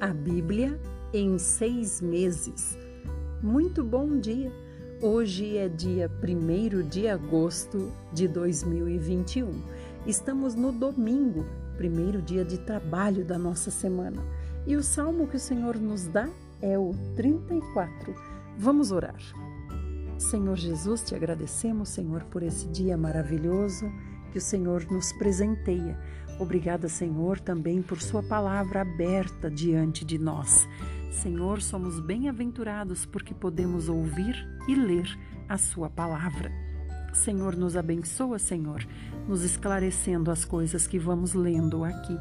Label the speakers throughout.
Speaker 1: A Bíblia em seis meses. Muito bom dia! Hoje é dia 1 de agosto de 2021. Estamos no domingo, primeiro dia de trabalho da nossa semana. E o salmo que o Senhor nos dá é o 34. Vamos orar. Senhor Jesus, te agradecemos, Senhor, por esse dia maravilhoso que o Senhor nos presenteia. Obrigada, Senhor, também por Sua palavra aberta diante de nós. Senhor, somos bem-aventurados porque podemos ouvir e ler a Sua palavra. Senhor, nos abençoa, Senhor, nos esclarecendo as coisas que vamos lendo aqui.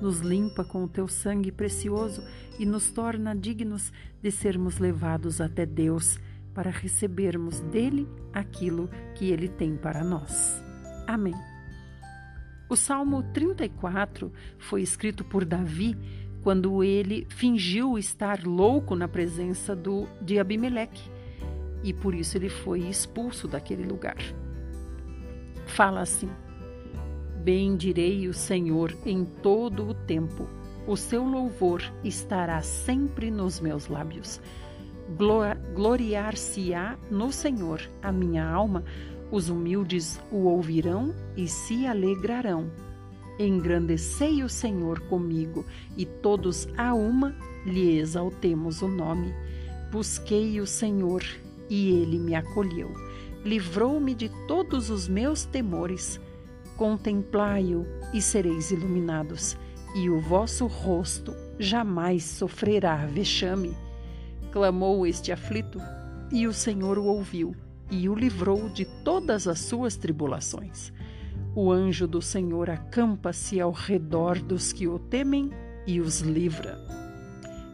Speaker 1: Nos limpa com o teu sangue precioso e nos torna dignos de sermos levados até Deus para recebermos dele aquilo que ele tem para nós. Amém. O Salmo 34 foi escrito por Davi quando ele fingiu estar louco na presença do, de Abimeleque e por isso ele foi expulso daquele lugar. Fala assim: Bendirei o Senhor em todo o tempo, o seu louvor estará sempre nos meus lábios. Gloriar-se-á no Senhor a minha alma os humildes o ouvirão e se alegrarão. Engrandecei o Senhor comigo, e todos a uma lhe exaltemos o nome. Busquei o Senhor, e ele me acolheu. Livrou-me de todos os meus temores. Contemplai-o e sereis iluminados, e o vosso rosto jamais sofrerá vexame. Clamou este aflito, e o Senhor o ouviu e o livrou de todas as suas tribulações. O anjo do Senhor acampa-se ao redor dos que o temem e os livra.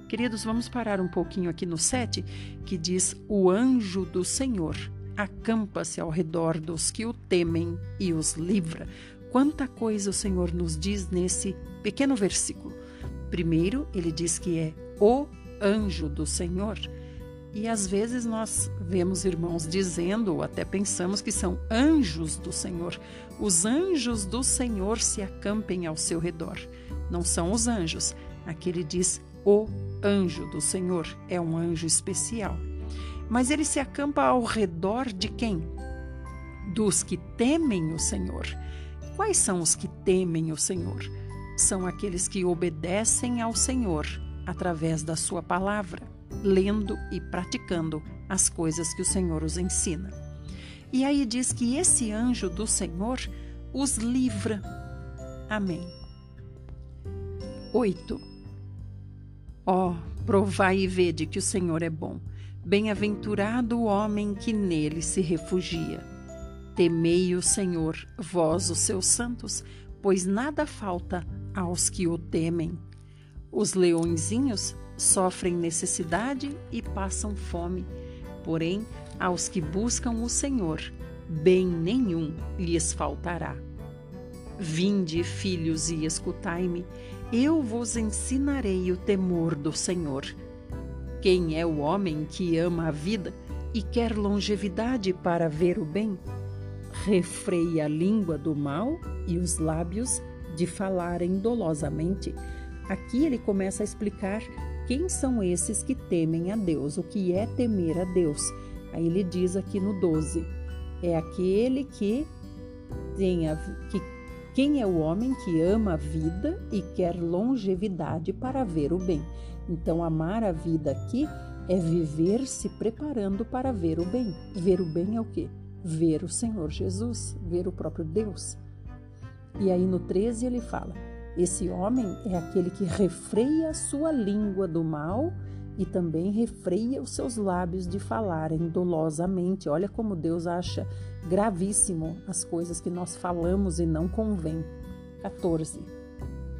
Speaker 1: Queridos, vamos parar um pouquinho aqui no 7, que diz: O anjo do Senhor acampa-se ao redor dos que o temem e os livra. Quanta coisa o Senhor nos diz nesse pequeno versículo. Primeiro, ele diz que é o anjo do Senhor. E às vezes nós vemos irmãos dizendo, ou até pensamos que são anjos do Senhor. Os anjos do Senhor se acampem ao seu redor. Não são os anjos. Aqui ele diz o anjo do Senhor. É um anjo especial. Mas ele se acampa ao redor de quem? Dos que temem o Senhor. Quais são os que temem o Senhor? São aqueles que obedecem ao Senhor através da sua palavra lendo e praticando as coisas que o Senhor os ensina. E aí diz que esse anjo do Senhor os livra. Amém. 8. Ó, oh, provai e vede que o Senhor é bom. Bem-aventurado o homem que nele se refugia. Temei o Senhor, vós os seus santos, pois nada falta aos que o temem. Os leõezinhos sofrem necessidade e passam fome. Porém, aos que buscam o Senhor, bem nenhum lhes faltará. Vinde, filhos, e escutai-me, eu vos ensinarei o temor do Senhor. Quem é o homem que ama a vida e quer longevidade para ver o bem? Refreie a língua do mal e os lábios de falarem dolosamente. Aqui ele começa a explicar quem são esses que temem a Deus? O que é temer a Deus? Aí ele diz aqui no 12: é aquele que tem a, que quem é o homem que ama a vida e quer longevidade para ver o bem. Então, amar a vida aqui é viver se preparando para ver o bem. Ver o bem é o quê? Ver o Senhor Jesus, ver o próprio Deus. E aí no 13 ele fala: esse homem é aquele que refreia a sua língua do mal e também refreia os seus lábios de falarem dolosamente. Olha como Deus acha gravíssimo as coisas que nós falamos e não convém. 14.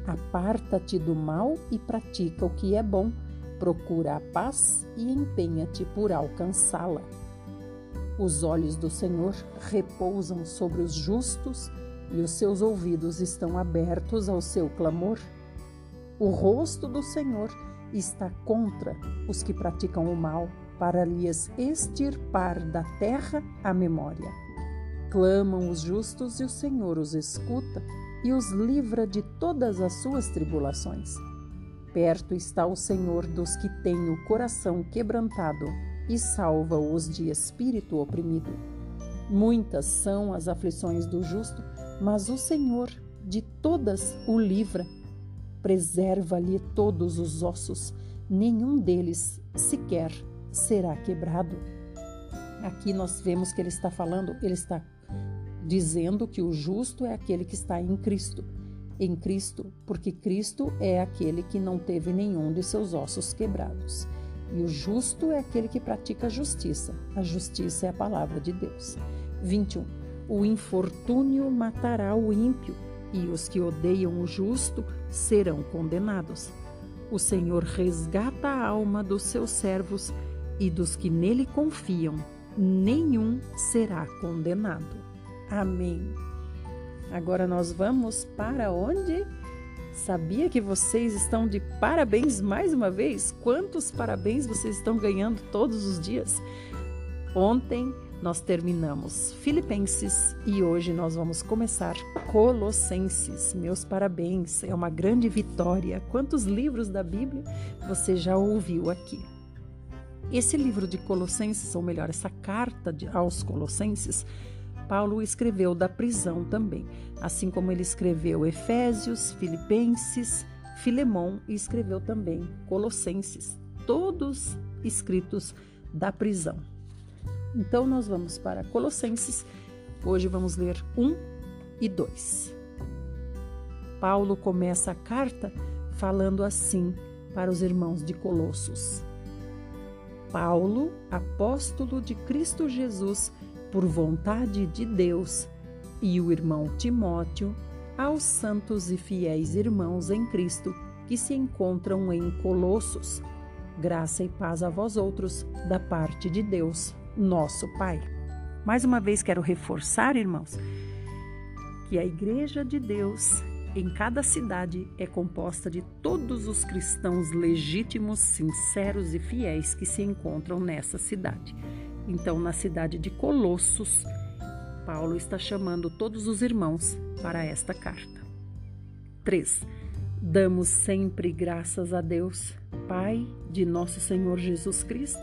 Speaker 1: Aparta-te do mal e pratica o que é bom. Procura a paz e empenha-te por alcançá-la. Os olhos do Senhor repousam sobre os justos e os seus ouvidos estão abertos ao seu clamor. O rosto do Senhor está contra os que praticam o mal, para lhes extirpar da terra a memória. Clamam os justos e o Senhor os escuta e os livra de todas as suas tribulações. Perto está o Senhor dos que têm o coração quebrantado e salva-os de espírito oprimido. Muitas são as aflições do justo, mas o Senhor de todas o livra. Preserva-lhe todos os ossos, nenhum deles sequer será quebrado. Aqui nós vemos que ele está falando, ele está dizendo que o justo é aquele que está em Cristo. Em Cristo, porque Cristo é aquele que não teve nenhum de seus ossos quebrados. E o justo é aquele que pratica a justiça. A justiça é a palavra de Deus. 21. O infortúnio matará o ímpio, e os que odeiam o justo serão condenados. O Senhor resgata a alma dos seus servos e dos que nele confiam, nenhum será condenado. Amém. Agora nós vamos para onde? Sabia que vocês estão de parabéns mais uma vez? Quantos parabéns vocês estão ganhando todos os dias? Ontem nós terminamos Filipenses e hoje nós vamos começar Colossenses. Meus parabéns, é uma grande vitória. Quantos livros da Bíblia você já ouviu aqui? Esse livro de Colossenses, ou melhor, essa carta de, aos Colossenses, Paulo escreveu da prisão também, assim como ele escreveu Efésios, Filipenses, Filemão e escreveu também Colossenses, todos escritos da prisão. Então nós vamos para Colossenses. Hoje vamos ler 1 e 2. Paulo começa a carta falando assim para os irmãos de Colossos. Paulo, apóstolo de Cristo Jesus, por vontade de Deus, e o irmão Timóteo, aos santos e fiéis irmãos em Cristo que se encontram em Colossos. Graça e paz a vós outros, da parte de Deus, nosso Pai. Mais uma vez quero reforçar, irmãos, que a Igreja de Deus em cada cidade é composta de todos os cristãos legítimos, sinceros e fiéis que se encontram nessa cidade. Então, na cidade de Colossos, Paulo está chamando todos os irmãos para esta carta. 3. Damos sempre graças a Deus, Pai de nosso Senhor Jesus Cristo,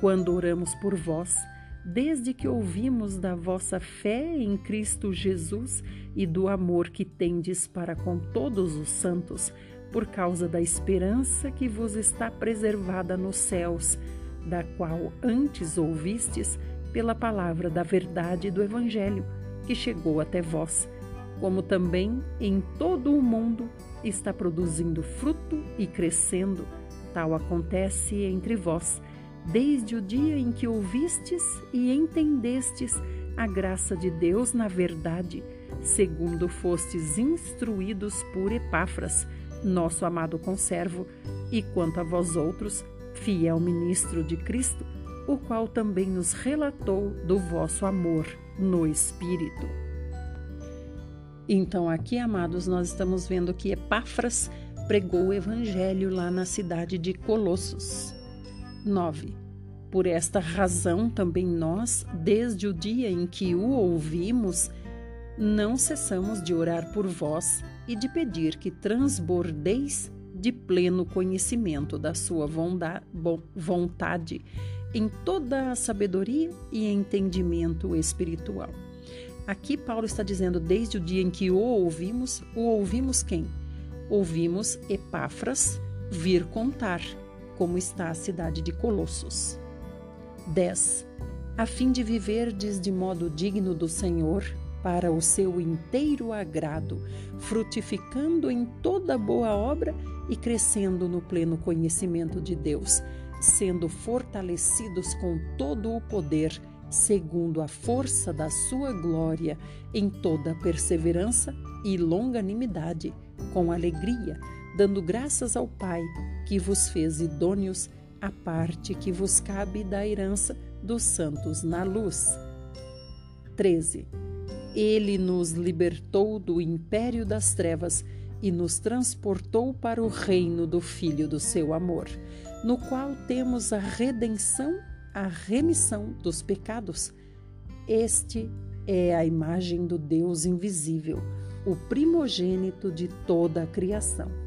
Speaker 1: quando oramos por vós, desde que ouvimos da vossa fé em Cristo Jesus e do amor que tendes para com todos os santos, por causa da esperança que vos está preservada nos céus da qual antes ouvistes pela palavra da verdade do Evangelho, que chegou até vós, como também em todo o mundo está produzindo fruto e crescendo. Tal acontece entre vós, desde o dia em que ouvistes e entendestes a graça de Deus na verdade, segundo fostes instruídos por Epáfras, nosso amado conservo, e quanto a vós outros, fiel ministro de Cristo, o qual também nos relatou do vosso amor no Espírito. Então, aqui, amados, nós estamos vendo que Epáfras pregou o evangelho lá na cidade de Colossos. 9. Por esta razão, também nós, desde o dia em que o ouvimos, não cessamos de orar por vós e de pedir que transbordeis de pleno conhecimento da sua vontade em toda a sabedoria e entendimento espiritual. Aqui Paulo está dizendo desde o dia em que o ouvimos, o ouvimos quem? Ouvimos Epáfras vir contar como está a cidade de Colossos. 10. A fim de viverdes de modo digno do Senhor, para o seu inteiro agrado, frutificando em toda boa obra e crescendo no pleno conhecimento de Deus, sendo fortalecidos com todo o poder, segundo a força da sua glória, em toda perseverança e longanimidade, com alegria, dando graças ao Pai, que vos fez idôneos a parte que vos cabe da herança dos santos na luz. 13. Ele nos libertou do império das trevas e nos transportou para o reino do Filho do seu amor, no qual temos a redenção, a remissão dos pecados. Este é a imagem do Deus invisível, o primogênito de toda a criação.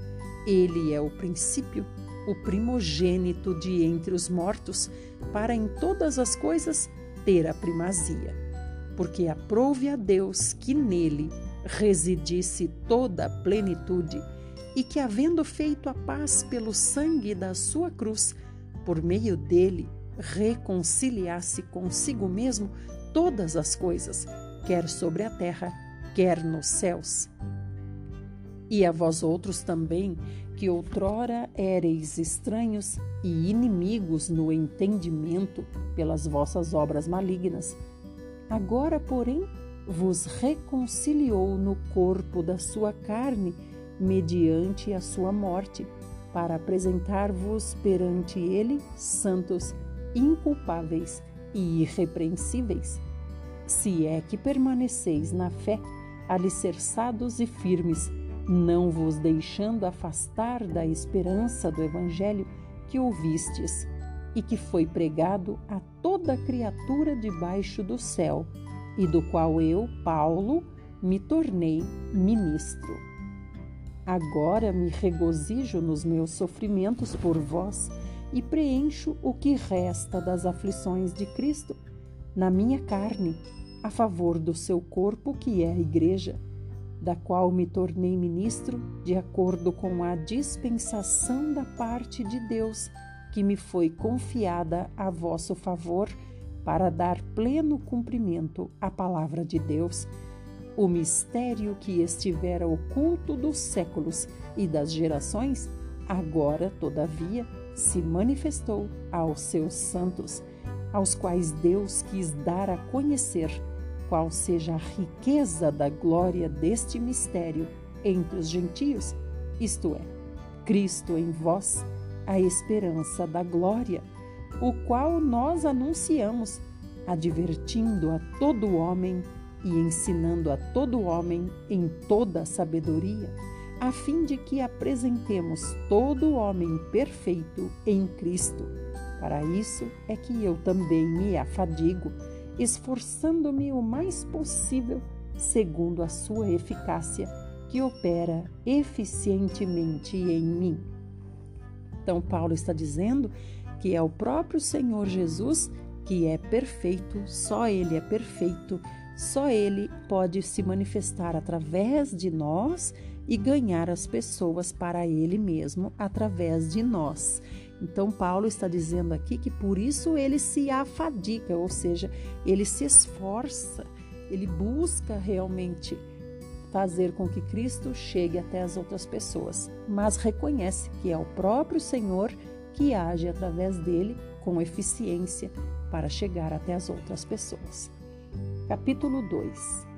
Speaker 1: Ele é o princípio, o primogênito de entre os mortos, para em todas as coisas ter a primazia. Porque aprouve a Deus que nele residisse toda a plenitude e que, havendo feito a paz pelo sangue da sua cruz, por meio dele reconciliasse consigo mesmo todas as coisas, quer sobre a terra, quer nos céus. E a vós outros também, que outrora éreis estranhos e inimigos no entendimento pelas vossas obras malignas, agora, porém, vos reconciliou no corpo da sua carne, mediante a sua morte, para apresentar-vos perante ele santos, inculpáveis e irrepreensíveis, se é que permaneceis na fé, alicerçados e firmes, não vos deixando afastar da esperança do Evangelho que ouvistes e que foi pregado a toda criatura debaixo do céu, e do qual eu, Paulo, me tornei ministro. Agora me regozijo nos meus sofrimentos por vós e preencho o que resta das aflições de Cristo na minha carne, a favor do seu corpo, que é a Igreja, da qual me tornei ministro de acordo com a dispensação da parte de Deus que me foi confiada a vosso favor para dar pleno cumprimento à palavra de Deus, o mistério que estivera oculto dos séculos e das gerações, agora, todavia, se manifestou aos seus santos, aos quais Deus quis dar a conhecer qual seja a riqueza da glória deste mistério entre os gentios, isto é, Cristo em vós, a esperança da glória, o qual nós anunciamos, advertindo a todo homem e ensinando a todo homem em toda sabedoria a fim de que apresentemos todo homem perfeito em Cristo. Para isso é que eu também me afadigo, esforçando-me o mais possível, segundo a sua eficácia, que opera eficientemente em mim. Então, Paulo está dizendo que é o próprio Senhor Jesus que é perfeito, só Ele é perfeito, só Ele pode se manifestar através de nós e ganhar as pessoas para Ele mesmo através de nós. Então, Paulo está dizendo aqui que por isso ele se afadiga, ou seja, ele se esforça, ele busca realmente fazer com que Cristo chegue até as outras pessoas, mas reconhece que é o próprio Senhor que age através dele com eficiência para chegar até as outras pessoas. Capítulo 2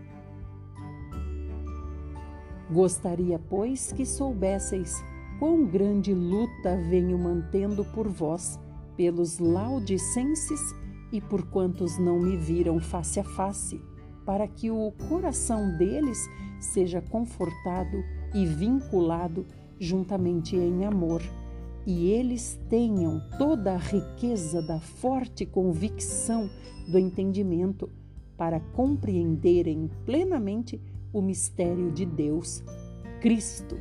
Speaker 1: Gostaria, pois, que soubesseis quão grande luta venho mantendo por vós, pelos laudicenses e por quantos não me viram face a face, para que o coração deles seja confortado e vinculado juntamente em amor, e eles tenham toda a riqueza da forte convicção do entendimento, para compreenderem plenamente o mistério de Deus, Cristo,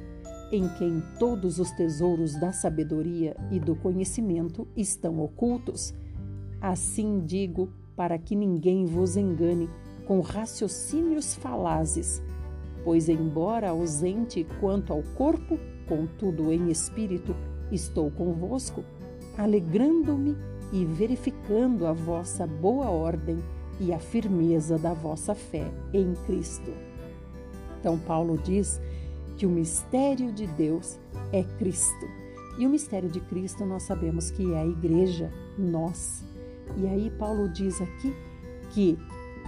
Speaker 1: em quem todos os tesouros da sabedoria e do conhecimento estão ocultos. Assim digo, para que ninguém vos engane com raciocínios falazes, pois, embora ausente quanto ao corpo, contudo em espírito, estou convosco, alegrando-me e verificando a vossa boa ordem e a firmeza da vossa fé em Cristo. Então, Paulo diz que o mistério de Deus é Cristo. E o mistério de Cristo nós sabemos que é a igreja, nós. E aí, Paulo diz aqui que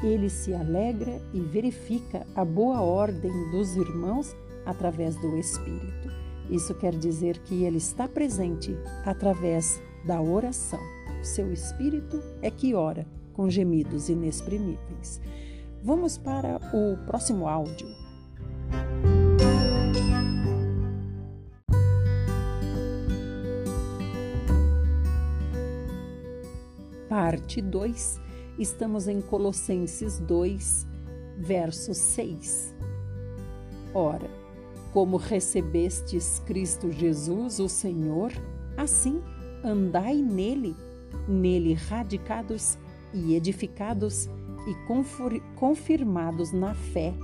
Speaker 1: ele se alegra e verifica a boa ordem dos irmãos através do Espírito. Isso quer dizer que ele está presente através da oração. Seu espírito é que ora com gemidos inexprimíveis. Vamos para o próximo áudio. Parte 2. Estamos em Colossenses 2, verso 6. Ora, como recebestes Cristo Jesus, o Senhor, assim andai nele, nele radicados e edificados e confirmados na fé,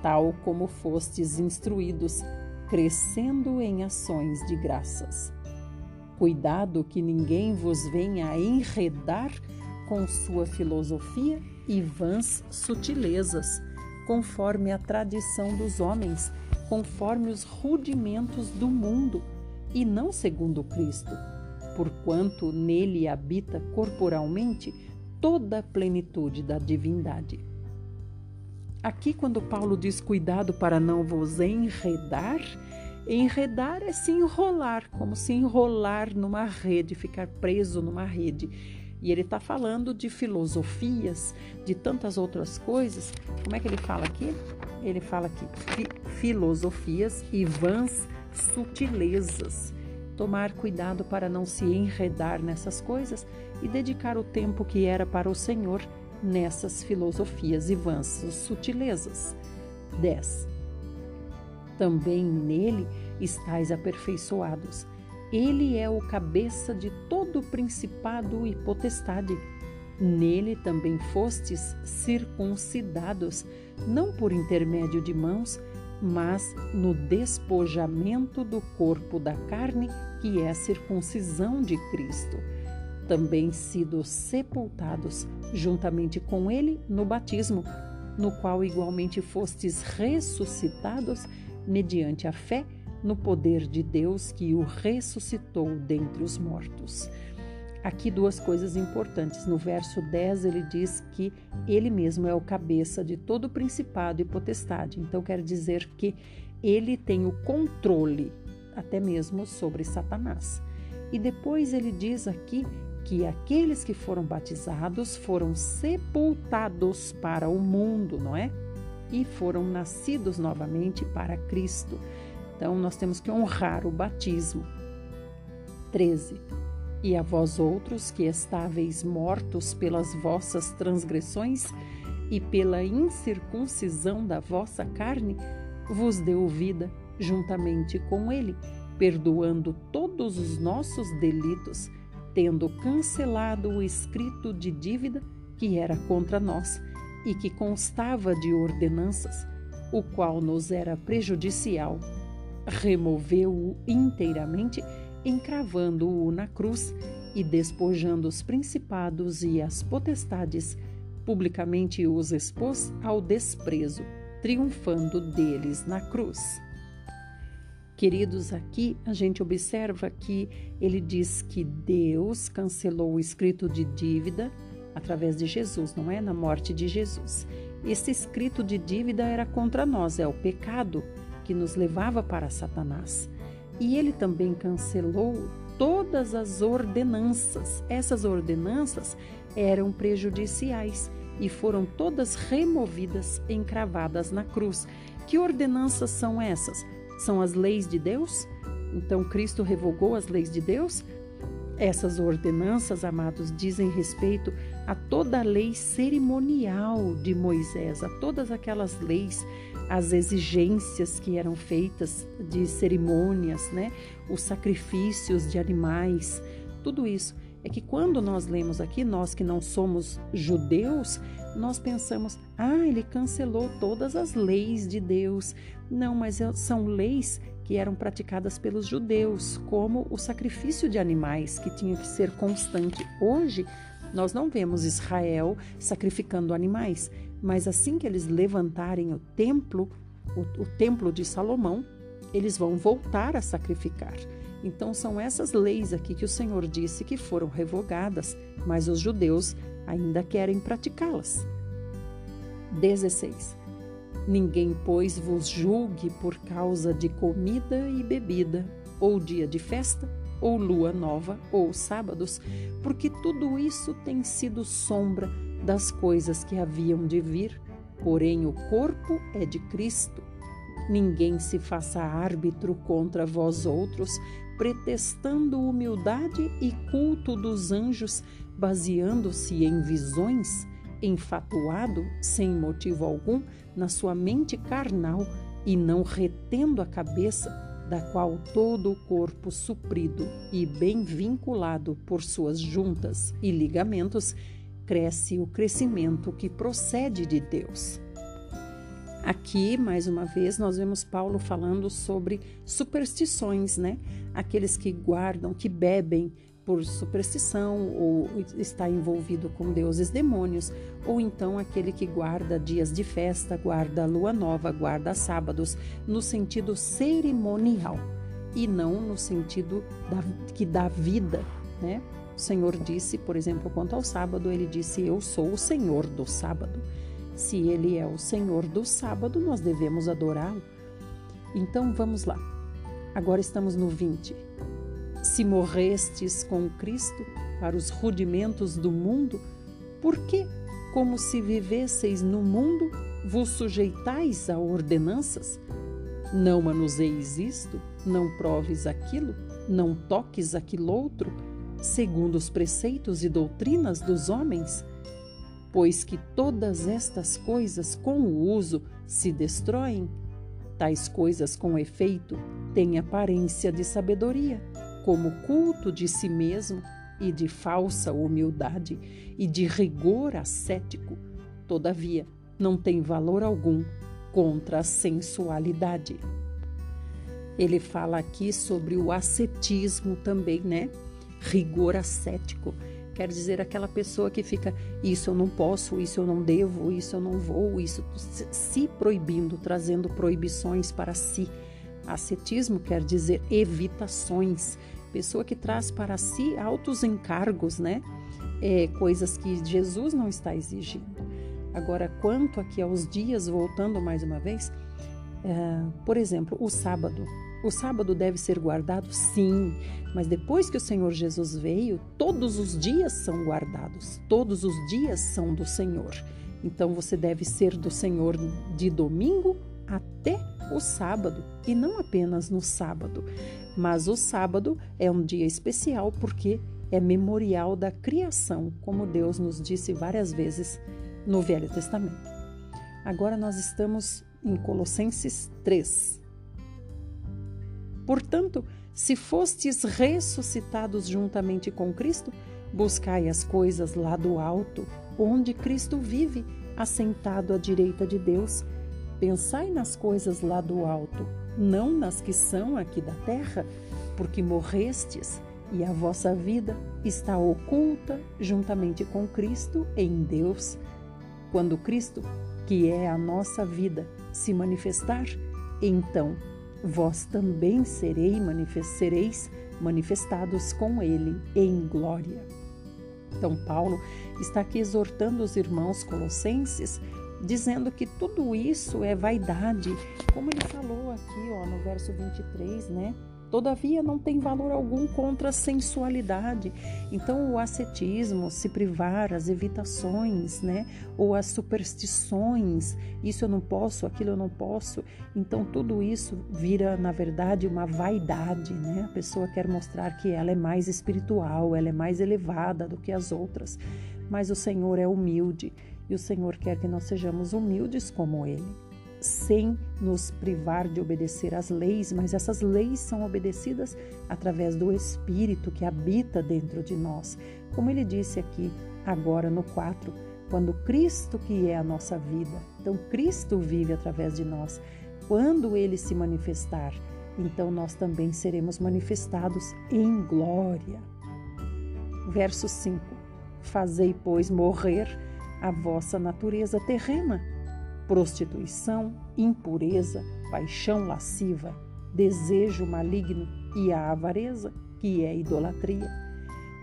Speaker 1: tal como fostes instruídos, crescendo em ações de graças. Cuidado que ninguém vos venha a enredar com sua filosofia e vãs sutilezas, conforme a tradição dos homens, conforme os rudimentos do mundo, e não segundo Cristo, porquanto nele habita corporalmente toda a plenitude da divindade. Aqui, quando Paulo diz cuidado para não vos enredar, enredar é se enrolar, como se enrolar numa rede, ficar preso numa rede. E ele está falando de filosofias, de tantas outras coisas. Como é que ele fala aqui? Ele fala aqui fi filosofias e vãs sutilezas. Tomar cuidado para não se enredar nessas coisas e dedicar o tempo que era para o Senhor nessas filosofias e vãs sutilezas. 10. Também nele estáis aperfeiçoados. Ele é o cabeça de todo principado e potestade. Nele também fostes circuncidados, não por intermédio de mãos, mas no despojamento do corpo da carne, que é a circuncisão de Cristo. Também sido sepultados juntamente com ele no batismo, no qual igualmente fostes ressuscitados mediante a fé no poder de Deus que o ressuscitou dentre os mortos. Aqui duas coisas importantes. No verso 10 ele diz que ele mesmo é o cabeça de todo principado e potestade. Então quer dizer que ele tem o controle até mesmo sobre Satanás. E depois ele diz aqui que aqueles que foram batizados foram sepultados para o mundo, não é? E foram nascidos novamente para Cristo. Então nós temos que honrar o batismo. 13. E a vós outros que estáveis mortos pelas vossas transgressões e pela incircuncisão da vossa carne, vos deu vida juntamente com ele, perdoando todos os nossos delitos, tendo cancelado o escrito de dívida que era contra nós e que constava de ordenanças, o qual nos era prejudicial. Removeu-o inteiramente encravando-o na cruz e despojando os principados e as potestades, publicamente os expôs ao desprezo, triunfando deles na cruz. Queridos, aqui a gente observa que ele diz que Deus cancelou o escrito de dívida através de Jesus, não é? Na morte de Jesus. Esse escrito de dívida era contra nós, é o pecado que nos levava para Satanás. E ele também cancelou todas as ordenanças. Essas ordenanças eram prejudiciais e foram todas removidas, encravadas na cruz. Que ordenanças são essas? São as leis de Deus? Então Cristo revogou as leis de Deus? Essas ordenanças, amados, dizem respeito a toda a lei cerimonial de Moisés, a todas aquelas leis as exigências que eram feitas de cerimônias, né? os sacrifícios de animais, tudo isso. É que quando nós lemos aqui, nós que não somos judeus, nós pensamos, ah, ele cancelou todas as leis de Deus. Não, mas são leis que eram praticadas pelos judeus, como o sacrifício de animais, que tinha que ser constante. Hoje, nós não vemos Israel sacrificando animais, mas assim que eles levantarem o templo, o, o templo de Salomão, eles vão voltar a sacrificar. Então são essas leis aqui que o Senhor disse que foram revogadas, mas os judeus ainda querem praticá-las. 16. Ninguém, pois, vos julgue por causa de comida e bebida, ou dia de festa, ou lua nova, ou sábados, porque tudo isso tem sido sombra das coisas que haviam de vir, porém o corpo é de Cristo. Ninguém se faça árbitro contra vós outros, pretextando humildade e culto dos anjos, baseando-se em visões, enfatuado, sem motivo algum, na sua mente carnal e não retendo a cabeça, da qual todo o corpo suprido e bem vinculado por suas juntas e ligamentos, cresce o crescimento que procede de Deus. Aqui, mais uma vez, nós vemos Paulo falando sobre superstições, né? Aqueles que guardam, que bebem por superstição ou está envolvido com deuses demônios, ou então aquele que guarda dias de festa, guarda lua nova, guarda sábados, no sentido cerimonial e não no sentido da, que dá vida, né? O Senhor disse, por exemplo, quanto ao sábado, ele disse: Eu sou o Senhor do sábado. Se ele é o Senhor do sábado, nós devemos adorá-lo. Então vamos lá. Agora estamos no 20. Se morrestes com Cristo para os rudimentos do mundo, por que, como se vivesseis no mundo, vos sujeitais a ordenanças? Não manuseis isto, não proves aquilo, não toques aquilo outro, segundo os preceitos e doutrinas dos homens? pois que todas estas coisas com o uso se destroem. Tais coisas com efeito têm aparência de sabedoria, como culto de si mesmo e de falsa humildade e de rigor ascético. Todavia, não tem valor algum contra a sensualidade. Ele fala aqui sobre o ascetismo também, né? Rigor ascético Quer dizer, aquela pessoa que fica, isso eu não posso, isso eu não devo, isso eu não vou, isso se proibindo, trazendo proibições para si. Ascetismo quer dizer evitações. Pessoa que traz para si altos encargos, né? É, coisas que Jesus não está exigindo. Agora, quanto aqui aos dias, voltando mais uma vez, é, por exemplo, o sábado. O sábado deve ser guardado, sim, mas depois que o Senhor Jesus veio, todos os dias são guardados, todos os dias são do Senhor. Então você deve ser do Senhor de domingo até o sábado, e não apenas no sábado. Mas o sábado é um dia especial porque é memorial da criação, como Deus nos disse várias vezes no Velho Testamento. Agora nós estamos em Colossenses 3, Portanto, se fostes ressuscitados juntamente com Cristo, buscai as coisas lá do alto, onde Cristo vive, assentado à direita de Deus. Pensai nas coisas lá do alto, não nas que são aqui da terra, porque morrestes e a vossa vida está oculta juntamente com Cristo em Deus. Quando Cristo, que é a nossa vida, se manifestar, então vós também serei sereis manifestados com ele em glória. Então, Paulo está aqui exortando os irmãos colossenses, dizendo que tudo isso é vaidade, como ele falou aqui ó, no verso 23, né? Todavia, não tem valor algum contra a sensualidade. Então, o ascetismo, se privar, as evitações, né? Ou as superstições, isso eu não posso, aquilo eu não posso. Então, tudo isso vira, na verdade, uma vaidade, né? A pessoa quer mostrar que ela é mais espiritual, ela é mais elevada do que as outras. Mas o Senhor é humilde e o Senhor quer que nós sejamos humildes como Ele sem nos privar de obedecer às leis, mas essas leis são obedecidas através do Espírito que habita dentro de nós. Como ele disse aqui agora no 4, quando Cristo que é a nossa vida, então Cristo vive através de nós. Quando ele se manifestar, então nós também seremos manifestados em glória. Verso 5: Fazei, pois, morrer a vossa natureza terrena prostituição, impureza, paixão lasciva, desejo maligno e a avareza, que é idolatria.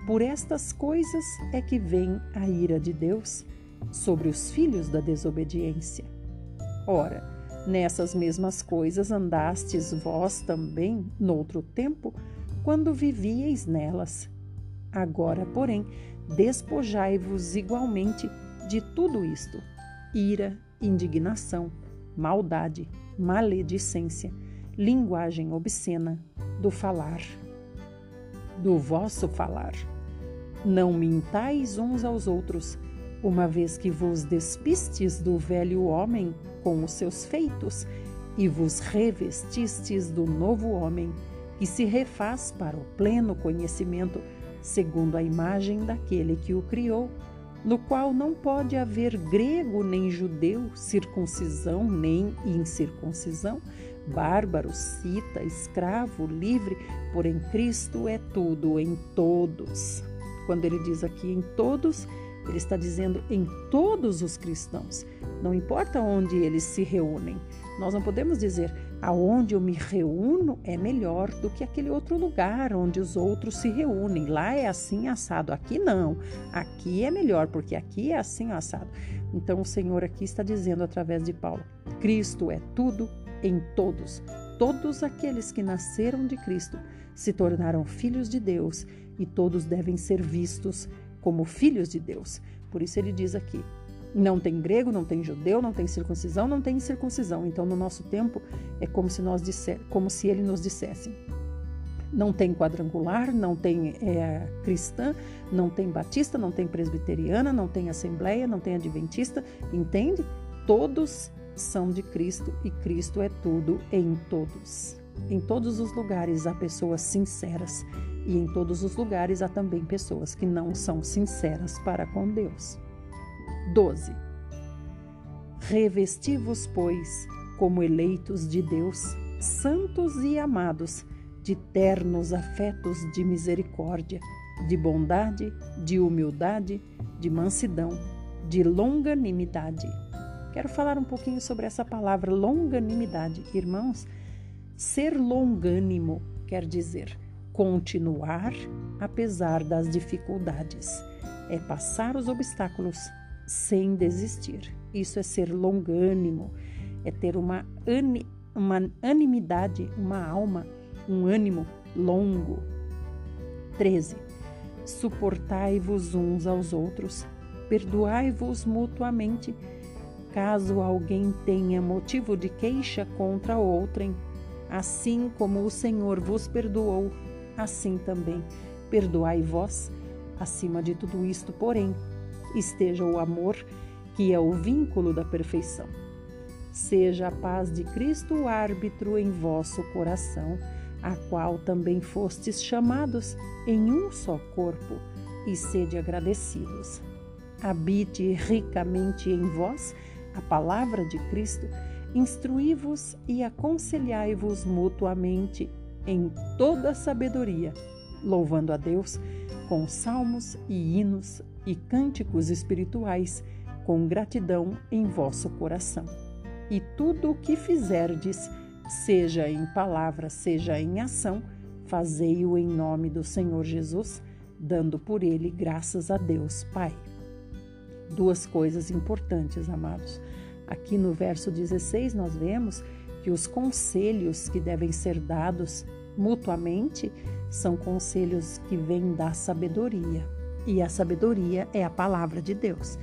Speaker 1: Por estas coisas é que vem a ira de Deus sobre os filhos da desobediência. Ora, nessas mesmas coisas andastes vós também noutro tempo, quando vivieis nelas. Agora, porém, despojai-vos igualmente de tudo isto: ira, indignação, maldade, maledicência, linguagem obscena, do falar, do vosso falar. Não mintais uns aos outros, uma vez que vos despistes do velho homem com os seus feitos e vos revestistes do novo homem, que se refaz para o pleno conhecimento, segundo a imagem daquele que o criou, no qual não pode haver grego nem judeu, circuncisão nem incircuncisão, bárbaro, cita, escravo, livre, porém Cristo é tudo em todos. Quando ele diz aqui em todos, ele está dizendo em todos os cristãos. Não importa onde eles se reúnem. Nós não podemos dizer aonde eu me reúno é melhor do que aquele outro lugar onde os outros se reúnem. Lá é assim assado, aqui não. Aqui é melhor porque aqui é assim assado. Então o Senhor aqui está dizendo através de Paulo: Cristo é tudo em todos. Todos aqueles que nasceram de Cristo se tornaram filhos de Deus e todos devem ser vistos como filhos de Deus. Por isso ele diz aqui: não tem grego, não tem judeu, não tem circuncisão, não tem incircuncisão. Então, no nosso tempo, é como se nós disser, como se ele nos dissesse: não tem quadrangular, não tem é, cristã, não tem batista, não tem presbiteriana, não tem assembleia, não tem adventista, entende? Todos são de Cristo e Cristo é tudo em todos. Em todos os lugares há pessoas sinceras e em todos os lugares há também pessoas que não são sinceras para com Deus. 12. Revesti-vos, pois, como eleitos de Deus, santos e amados, de ternos afetos de misericórdia, de bondade, de humildade, de mansidão, de longanimidade. Quero falar um pouquinho sobre essa palavra longanimidade. Irmãos, ser longânimo quer dizer continuar apesar das dificuldades, é passar os obstáculos sem desistir. Isso é ser longânimo, é ter uma, ani, uma animidade, uma alma, um ânimo longo. 13. Suportai-vos uns aos outros, perdoai-vos mutuamente, caso alguém tenha motivo de queixa contra outrem, assim como o Senhor vos perdoou, assim também perdoai vós. Acima de tudo isto, porém, esteja o amor, que é o vínculo da perfeição. Seja a paz de Cristo o árbitro em vosso coração, a qual também fostes chamados em um só corpo, e sede agradecidos. Habite ricamente em vós a palavra de Cristo, instruí-vos e aconselhai-vos mutuamente em toda sabedoria, louvando a Deus com salmos e hinos e cânticos espirituais, com gratidão em vosso coração. E tudo o que fizerdes, seja em palavra, seja em ação, fazei-o em nome do Senhor Jesus, dando por ele graças a Deus Pai. Duas coisas importantes, amados. Aqui no verso 16 nós vemos que os conselhos que devem ser dados mutuamente são conselhos que vêm da sabedoria. E a sabedoria é a palavra de Deus.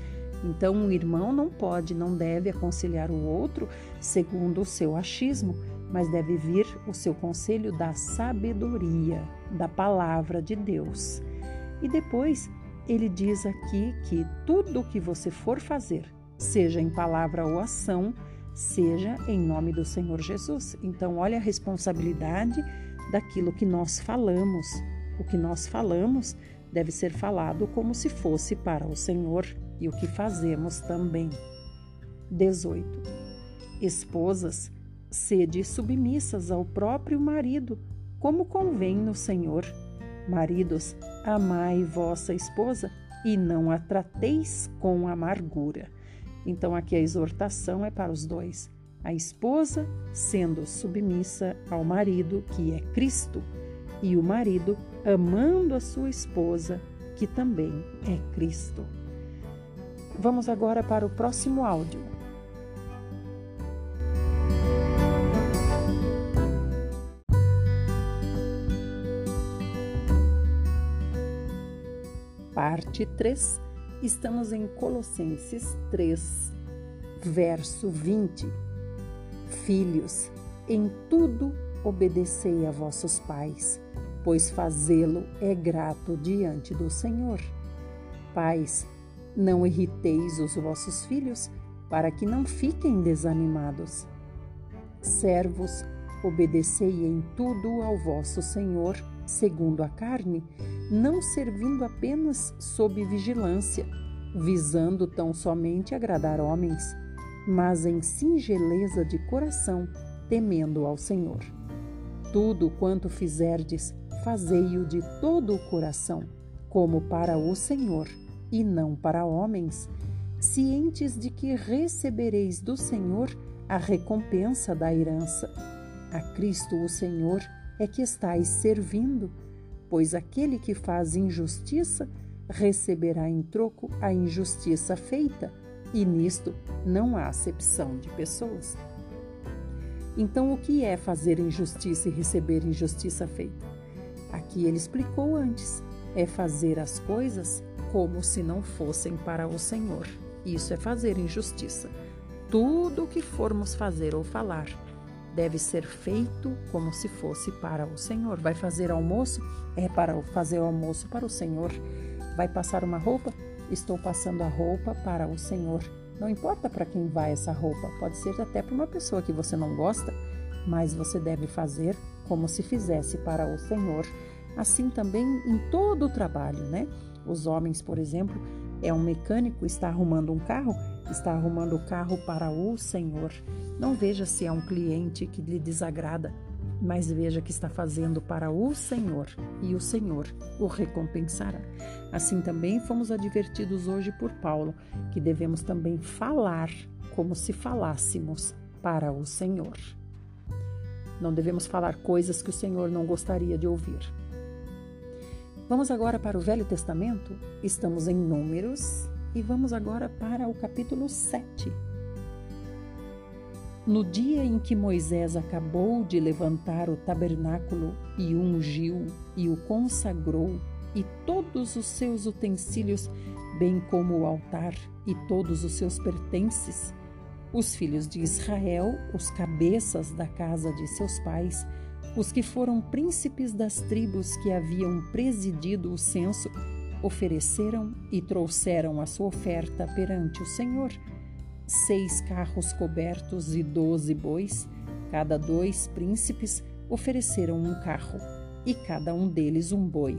Speaker 1: Então, um irmão não pode, não deve aconselhar o outro segundo o seu achismo, mas deve vir o seu conselho da sabedoria, da palavra de Deus. E depois, ele diz aqui que tudo o que você for fazer, seja em palavra ou ação, seja em nome do Senhor Jesus. Então, olha a responsabilidade daquilo que nós falamos. O que nós falamos deve ser falado como se fosse para o Senhor e o que fazemos também. 18. Esposas, sede submissas ao próprio marido, como convém no Senhor. Maridos, amai vossa esposa e não a trateis com amargura. Então, aqui a exortação é para os dois a esposa sendo submissa ao marido, que é Cristo, e o marido amando a sua esposa, que também é Cristo. Vamos agora para o próximo áudio. Parte 3. Estamos em Colossenses 3, verso 20. Filhos, em tudo obedecei a vossos pais pois fazê-lo é grato diante do Senhor. Pais, não irriteis os vossos filhos, para que não fiquem desanimados. Servos, obedecei em tudo ao vosso Senhor, segundo a carne, não servindo apenas sob vigilância, visando tão somente agradar homens, mas em singeleza de coração, temendo ao Senhor. Tudo quanto fizerdes, fazei-o de todo o coração, como para o Senhor, e não para homens, cientes de que recebereis do Senhor a recompensa da herança. A Cristo o Senhor é que estáis servindo, pois aquele que faz injustiça receberá em troco a injustiça feita, e nisto não há acepção de pessoas. Então, o que é fazer injustiça e receber injustiça feita? Aqui ele explicou antes: é fazer as coisas como se não fossem para o Senhor. Isso é fazer injustiça. Tudo o que formos fazer ou falar deve ser feito como se fosse para o Senhor. Vai fazer almoço? É para fazer o almoço para o Senhor. Vai passar uma roupa? Estou passando a roupa para o Senhor. Não importa para quem vai essa roupa, pode ser até para uma pessoa que você não gosta, mas você deve fazer como se fizesse para o Senhor. Assim também em todo o trabalho, né? Os homens, por exemplo, é um mecânico, está arrumando um carro, está arrumando o carro para o Senhor. Não veja se é um cliente que lhe desagrada, mas veja que está fazendo para o Senhor e o Senhor o recompensará. Assim também fomos advertidos hoje por Paulo que devemos também falar como se falássemos para o Senhor. Não devemos falar coisas que o Senhor não gostaria de ouvir. Vamos agora para o Velho Testamento? Estamos em Números e vamos agora para o capítulo 7. No dia em que Moisés acabou de levantar o tabernáculo e ungiu e o consagrou, e todos os seus utensílios, bem como o altar e todos os seus pertences, os filhos de Israel, os cabeças da casa de seus pais, os que foram príncipes das tribos que haviam presidido o censo ofereceram e trouxeram a sua oferta perante o Senhor. Seis carros cobertos e doze bois, cada dois príncipes ofereceram um carro, e cada um deles um boi,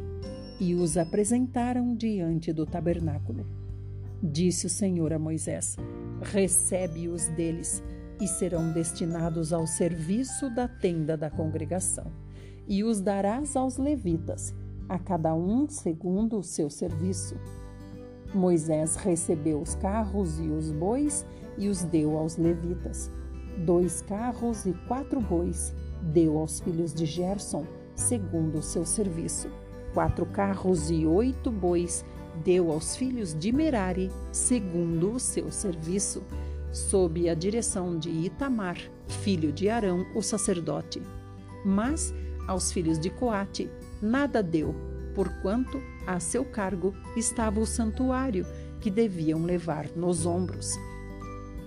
Speaker 1: e os apresentaram diante do tabernáculo. Disse o Senhor a Moisés: Recebe-os deles e serão destinados ao serviço da tenda da congregação, e os darás aos levitas, a cada um segundo o seu serviço. Moisés recebeu os carros e os bois e os deu aos levitas. Dois carros e quatro bois deu aos filhos de Gerson, segundo o seu serviço. Quatro carros e oito bois deu aos filhos de Merari, segundo o seu serviço sob a direção de Itamar, filho de Arão, o sacerdote. Mas aos filhos de Coate nada deu, porquanto a seu cargo estava o santuário que deviam levar nos ombros.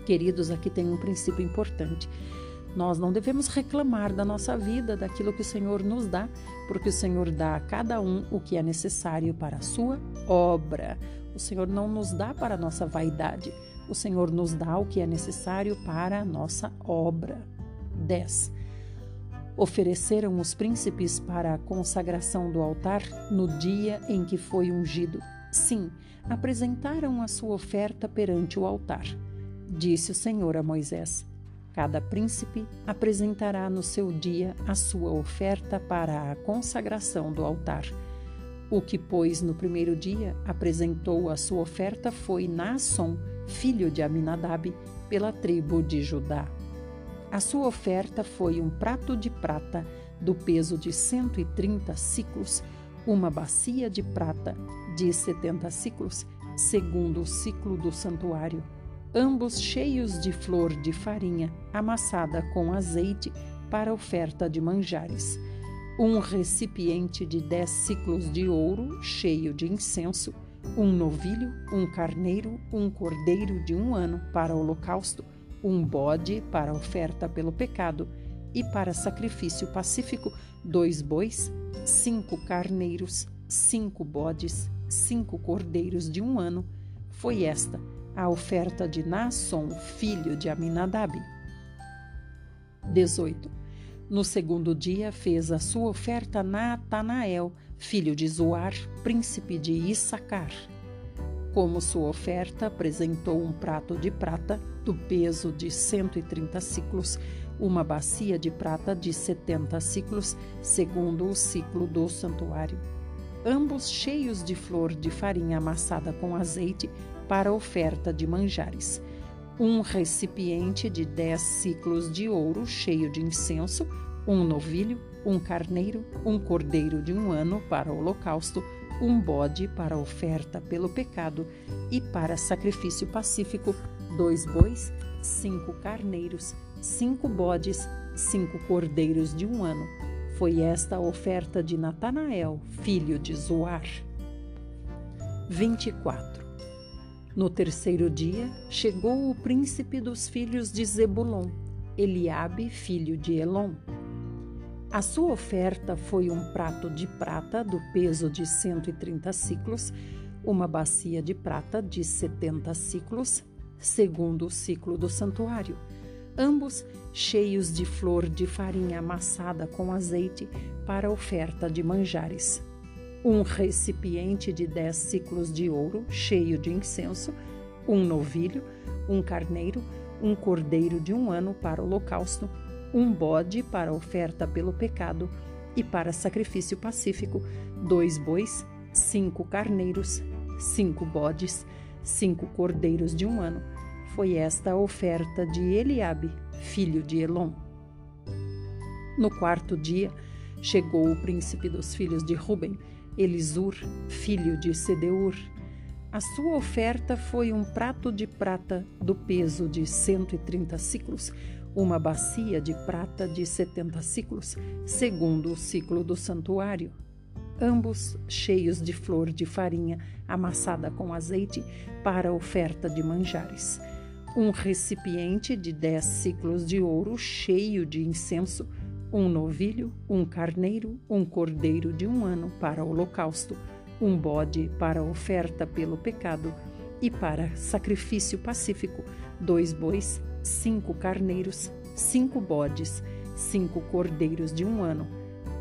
Speaker 1: Queridos, aqui tem um princípio importante. Nós não devemos reclamar da nossa vida, daquilo que o Senhor nos dá, porque o Senhor dá a cada um o que é necessário para a sua obra. O Senhor não nos dá para a nossa vaidade o Senhor nos dá o que é necessário para a nossa obra. 10. Ofereceram os príncipes para a consagração do altar no dia em que foi ungido. Sim, apresentaram a sua oferta perante o altar. Disse o Senhor a Moisés: Cada príncipe apresentará no seu dia a sua oferta para a consagração do altar. O que, pois, no primeiro dia apresentou a sua oferta foi Naasson, filho de Aminadab, pela tribo de Judá. A sua oferta foi um prato de prata do peso de 130 ciclos, uma bacia de prata de 70 ciclos, segundo o ciclo do santuário, ambos cheios de flor de farinha amassada com azeite para oferta de manjares. Um recipiente de dez ciclos de ouro cheio de incenso, um novilho, um carneiro, um cordeiro de um ano para holocausto, um bode para oferta pelo pecado e para sacrifício pacífico, dois bois, cinco carneiros, cinco bodes, cinco cordeiros de um ano. Foi esta a oferta de Naasson, filho de Aminadab. 18. No segundo dia fez a sua oferta Natanael, filho de Zoar, príncipe de Issacar. Como sua oferta, apresentou um prato de prata do peso de 130 ciclos, uma bacia de prata de 70 ciclos, segundo o ciclo do santuário, ambos cheios de flor de farinha amassada com azeite para oferta de manjares. Um recipiente de 10 ciclos de ouro cheio de incenso, um novilho, um carneiro, um cordeiro de um ano para o holocausto, um bode para oferta pelo pecado e para sacrifício pacífico, dois bois, cinco carneiros, cinco bodes, cinco cordeiros de um ano. Foi esta a oferta de Natanael, filho de Zoar. 24. No terceiro dia, chegou o príncipe dos filhos de Zebulon, Eliabe, filho de Elon. A sua oferta foi um prato de prata do peso de 130 ciclos, uma bacia de prata de 70 ciclos, segundo o ciclo do santuário, ambos cheios de flor de farinha amassada com azeite para oferta de manjares. Um recipiente de dez ciclos de ouro cheio de incenso, um novilho, um carneiro, um cordeiro de um ano para o holocausto, um bode para oferta pelo pecado e para sacrifício pacífico, dois bois, cinco carneiros, cinco bodes, cinco cordeiros de um ano. Foi esta a oferta de Eliabe, filho de Elon. No quarto dia, chegou o príncipe dos filhos de Ruben, Elisur, filho de Sedeur. A sua oferta foi um prato de prata do peso de 130 ciclos, uma bacia de prata de 70 ciclos, segundo o ciclo do santuário, ambos cheios de flor de farinha amassada com azeite para oferta de manjares. Um recipiente de dez ciclos de ouro cheio de incenso, um novilho, um carneiro, um cordeiro de um ano para holocausto, um bode para oferta pelo pecado e para sacrifício pacífico, dois bois, cinco carneiros, cinco bodes, cinco cordeiros de um ano.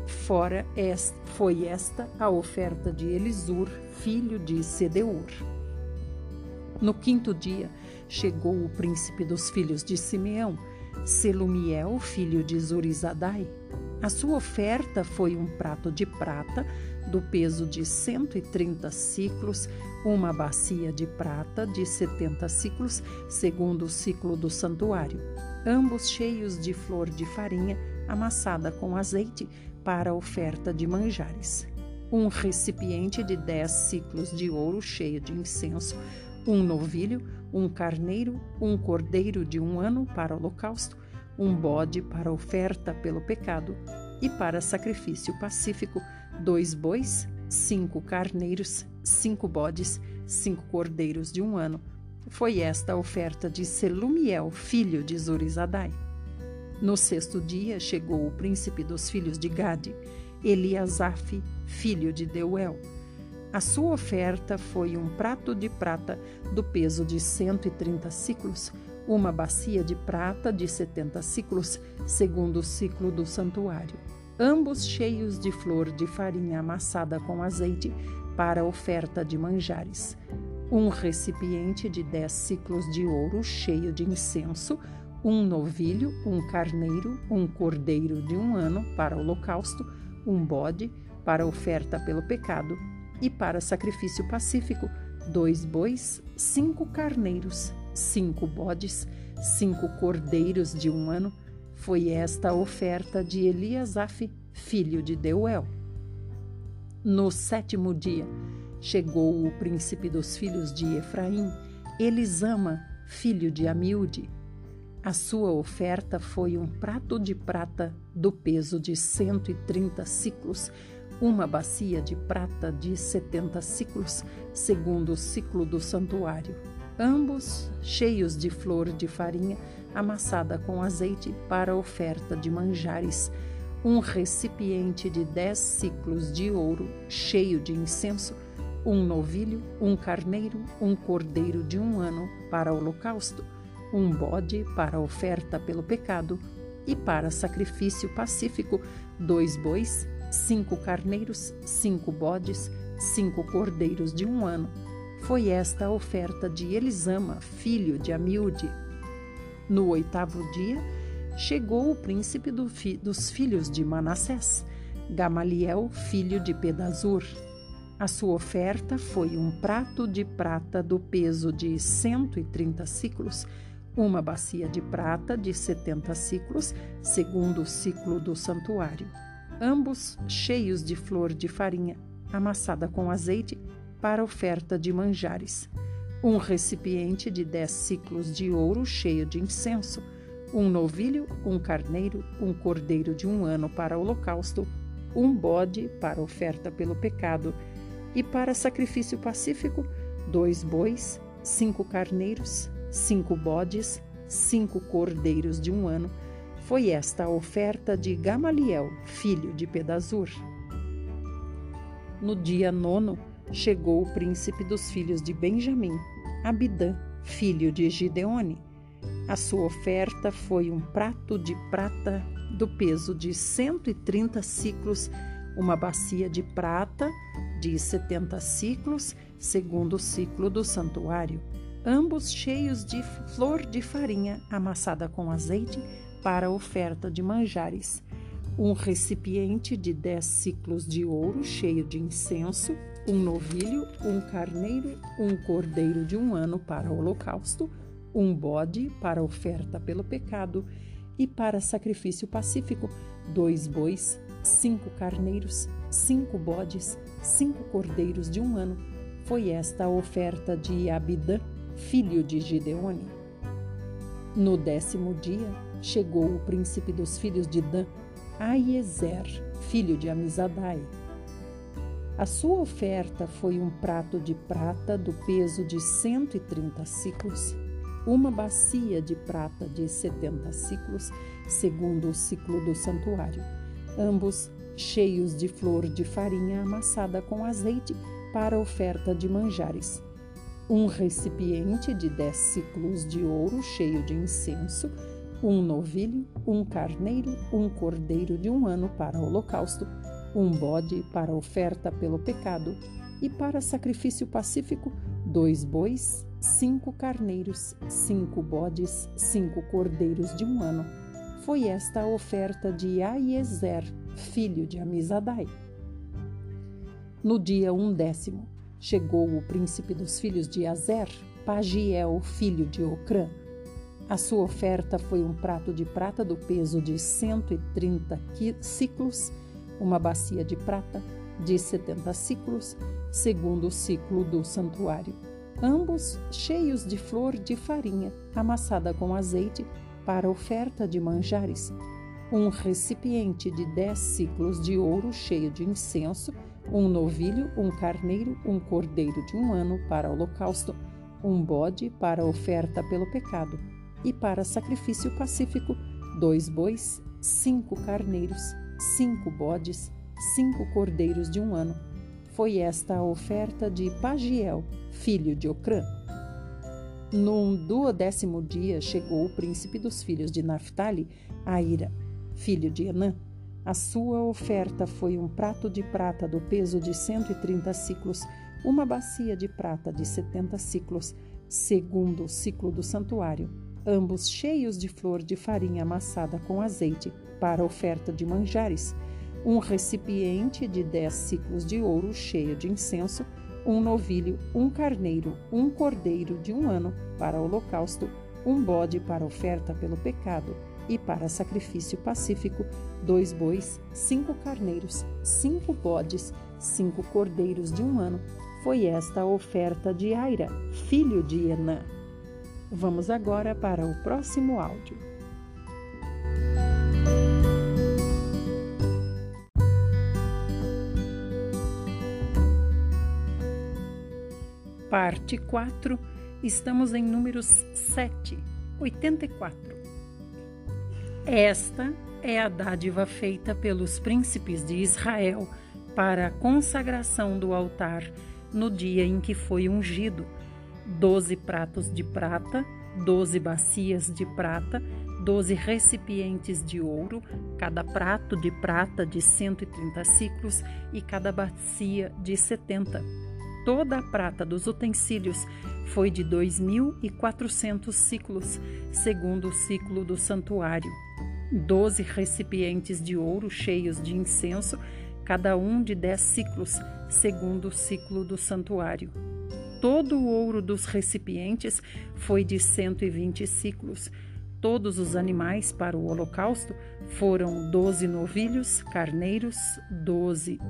Speaker 1: Fora esta, foi esta a oferta de Elisur, filho de Sedeur. No quinto dia, chegou o príncipe dos filhos de Simeão, Selumiel, filho de Zurizadai. A sua oferta foi um prato de prata do peso de 130 ciclos, uma bacia de prata de 70 ciclos, segundo o ciclo do santuário, ambos cheios de flor de farinha amassada com azeite para oferta de manjares. Um recipiente de 10 ciclos de ouro cheio de incenso, um novilho, um carneiro, um cordeiro de um ano para holocausto, um bode para oferta pelo pecado e para sacrifício pacífico, dois bois, cinco carneiros, cinco bodes, cinco cordeiros de um ano. Foi esta a oferta de Selumiel, filho de Zurizadai. No sexto dia chegou o príncipe dos filhos de Gade, Eliasaf, filho de Deuel. A sua oferta foi um prato de prata do peso de 130 ciclos, uma bacia de prata de 70 ciclos, segundo o ciclo do santuário. Ambos cheios de flor de farinha amassada com azeite para oferta de manjares, um recipiente de dez ciclos de ouro cheio de incenso, um novilho, um carneiro, um cordeiro de um ano para holocausto, um bode para oferta pelo pecado e para sacrifício pacífico, dois bois, cinco carneiros, cinco bodes, cinco cordeiros de um ano foi esta a oferta de Eliasaf, filho de Deuel. No sétimo dia, chegou o príncipe dos filhos de Efraim, Elisama, filho de Amiúde. A sua oferta foi um prato de prata do peso de 130 ciclos, uma bacia de prata de setenta ciclos, segundo o ciclo do santuário, ambos cheios de flor de farinha amassada com azeite para oferta de manjares, um recipiente de dez ciclos de ouro cheio de incenso, um novilho, um carneiro, um cordeiro de um ano para holocausto, um bode para oferta pelo pecado e para sacrifício pacífico, dois bois cinco carneiros, cinco bodes, cinco cordeiros de um ano. Foi esta a oferta de Elisama, filho de Amiúde. No oitavo dia, chegou o príncipe do fi dos filhos de Manassés, Gamaliel, filho de Pedazur. A sua oferta foi um prato de prata do peso de 130 ciclos, uma bacia de prata de 70 ciclos, segundo o ciclo do santuário ambos cheios de flor de farinha, amassada com azeite, para oferta de manjares. Um recipiente de dez ciclos de ouro cheio de incenso, um novilho, um carneiro, um cordeiro de um ano para holocausto, um bode para oferta pelo pecado, e para sacrifício pacífico, dois bois, cinco carneiros, cinco bodes, cinco cordeiros de um ano, foi esta a oferta de Gamaliel, filho de Pedazur. No dia nono, chegou o príncipe dos filhos de Benjamim, Abidã, filho de Gideone. A sua oferta foi um prato de prata do peso de 130 ciclos, uma bacia de prata de 70 ciclos, segundo o ciclo do santuário, ambos cheios de flor de farinha amassada com azeite para oferta de manjares, um recipiente de dez ciclos de ouro cheio de incenso, um novilho, um carneiro, um cordeiro de um ano para o holocausto, um bode para oferta pelo pecado e para sacrifício pacífico, dois bois, cinco carneiros, cinco bodes, cinco cordeiros de um ano. Foi esta a oferta de Abidã, filho de Gideone. No décimo dia, chegou o príncipe dos filhos de Dan, Aiezer, filho de Amizadai. A sua oferta foi um prato de prata do peso de 130 ciclos, uma bacia de prata de 70 ciclos, segundo o ciclo do santuário, ambos cheios de flor de farinha amassada com azeite para oferta de manjares. Um recipiente de dez ciclos de ouro cheio de incenso, um novilho, um carneiro, um cordeiro de um ano para holocausto, um bode para oferta pelo pecado e para sacrifício pacífico, dois bois, cinco carneiros, cinco bodes, cinco cordeiros de um ano. Foi esta a oferta de Aiezer, filho de Amizadai. No dia undécimo, chegou o príncipe dos filhos de Azer, Pagiel, filho de Ocrã, a sua oferta foi um prato de prata do peso de 130 ciclos, uma bacia de prata de 70 ciclos, segundo o ciclo do santuário, ambos cheios de flor de farinha amassada com azeite para oferta de manjares, um recipiente de 10 ciclos de ouro cheio de incenso, um novilho, um carneiro, um cordeiro de um ano para holocausto, um bode para oferta pelo pecado e para sacrifício pacífico, dois bois, cinco carneiros, cinco bodes, cinco cordeiros de um ano. Foi esta a oferta de Pagiel, filho de Ocrã. No duodécimo dia chegou o príncipe dos filhos de Naphtali, Aira, filho de Enã. A sua oferta foi um prato de prata do peso de 130 ciclos, uma bacia de prata de 70 ciclos, segundo o ciclo do santuário, ambos cheios de flor de farinha amassada com azeite para oferta de manjares, um recipiente de dez ciclos de ouro cheio de incenso, um novilho, um carneiro, um cordeiro de um ano para holocausto, um bode para oferta pelo pecado e para sacrifício pacífico, dois bois, cinco carneiros, cinco bodes, cinco cordeiros de um ano. Foi esta a oferta de Aira, filho de Enã. Vamos agora para o próximo áudio. Parte 4, estamos em números 7, 84. Esta é a dádiva feita pelos príncipes de Israel para a consagração do altar no dia em que foi ungido doze pratos de prata, doze bacias de prata, doze recipientes de ouro, cada prato de prata de 130 ciclos e cada bacia de 70. Toda a prata dos utensílios foi de 2.400 ciclos, segundo o ciclo do santuário. Doze recipientes de ouro cheios de incenso, cada um de dez ciclos, segundo o ciclo do santuário. Todo o ouro dos recipientes foi de 120 ciclos. Todos os animais para o holocausto foram doze novilhos, carneiros, doze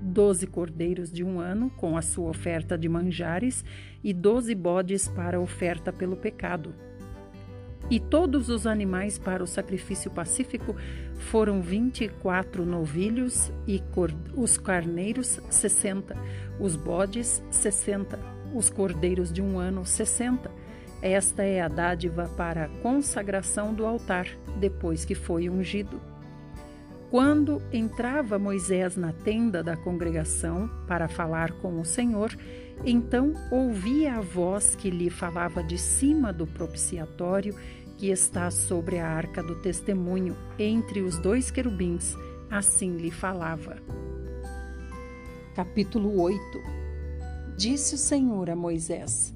Speaker 1: doze cordeiros de um ano com a sua oferta de manjares e doze bodes para a oferta pelo pecado. E todos os animais para o sacrifício pacífico foram vinte e quatro novilhos e os carneiros sessenta, os bodes sessenta, os cordeiros de um ano sessenta. Esta é a dádiva para a consagração do altar depois que foi ungido. Quando entrava Moisés na tenda da congregação para falar com o Senhor, então ouvia a voz que lhe falava de cima do propiciatório que está sobre a arca do testemunho, entre os dois querubins. Assim lhe falava. Capítulo 8 Disse o Senhor a Moisés: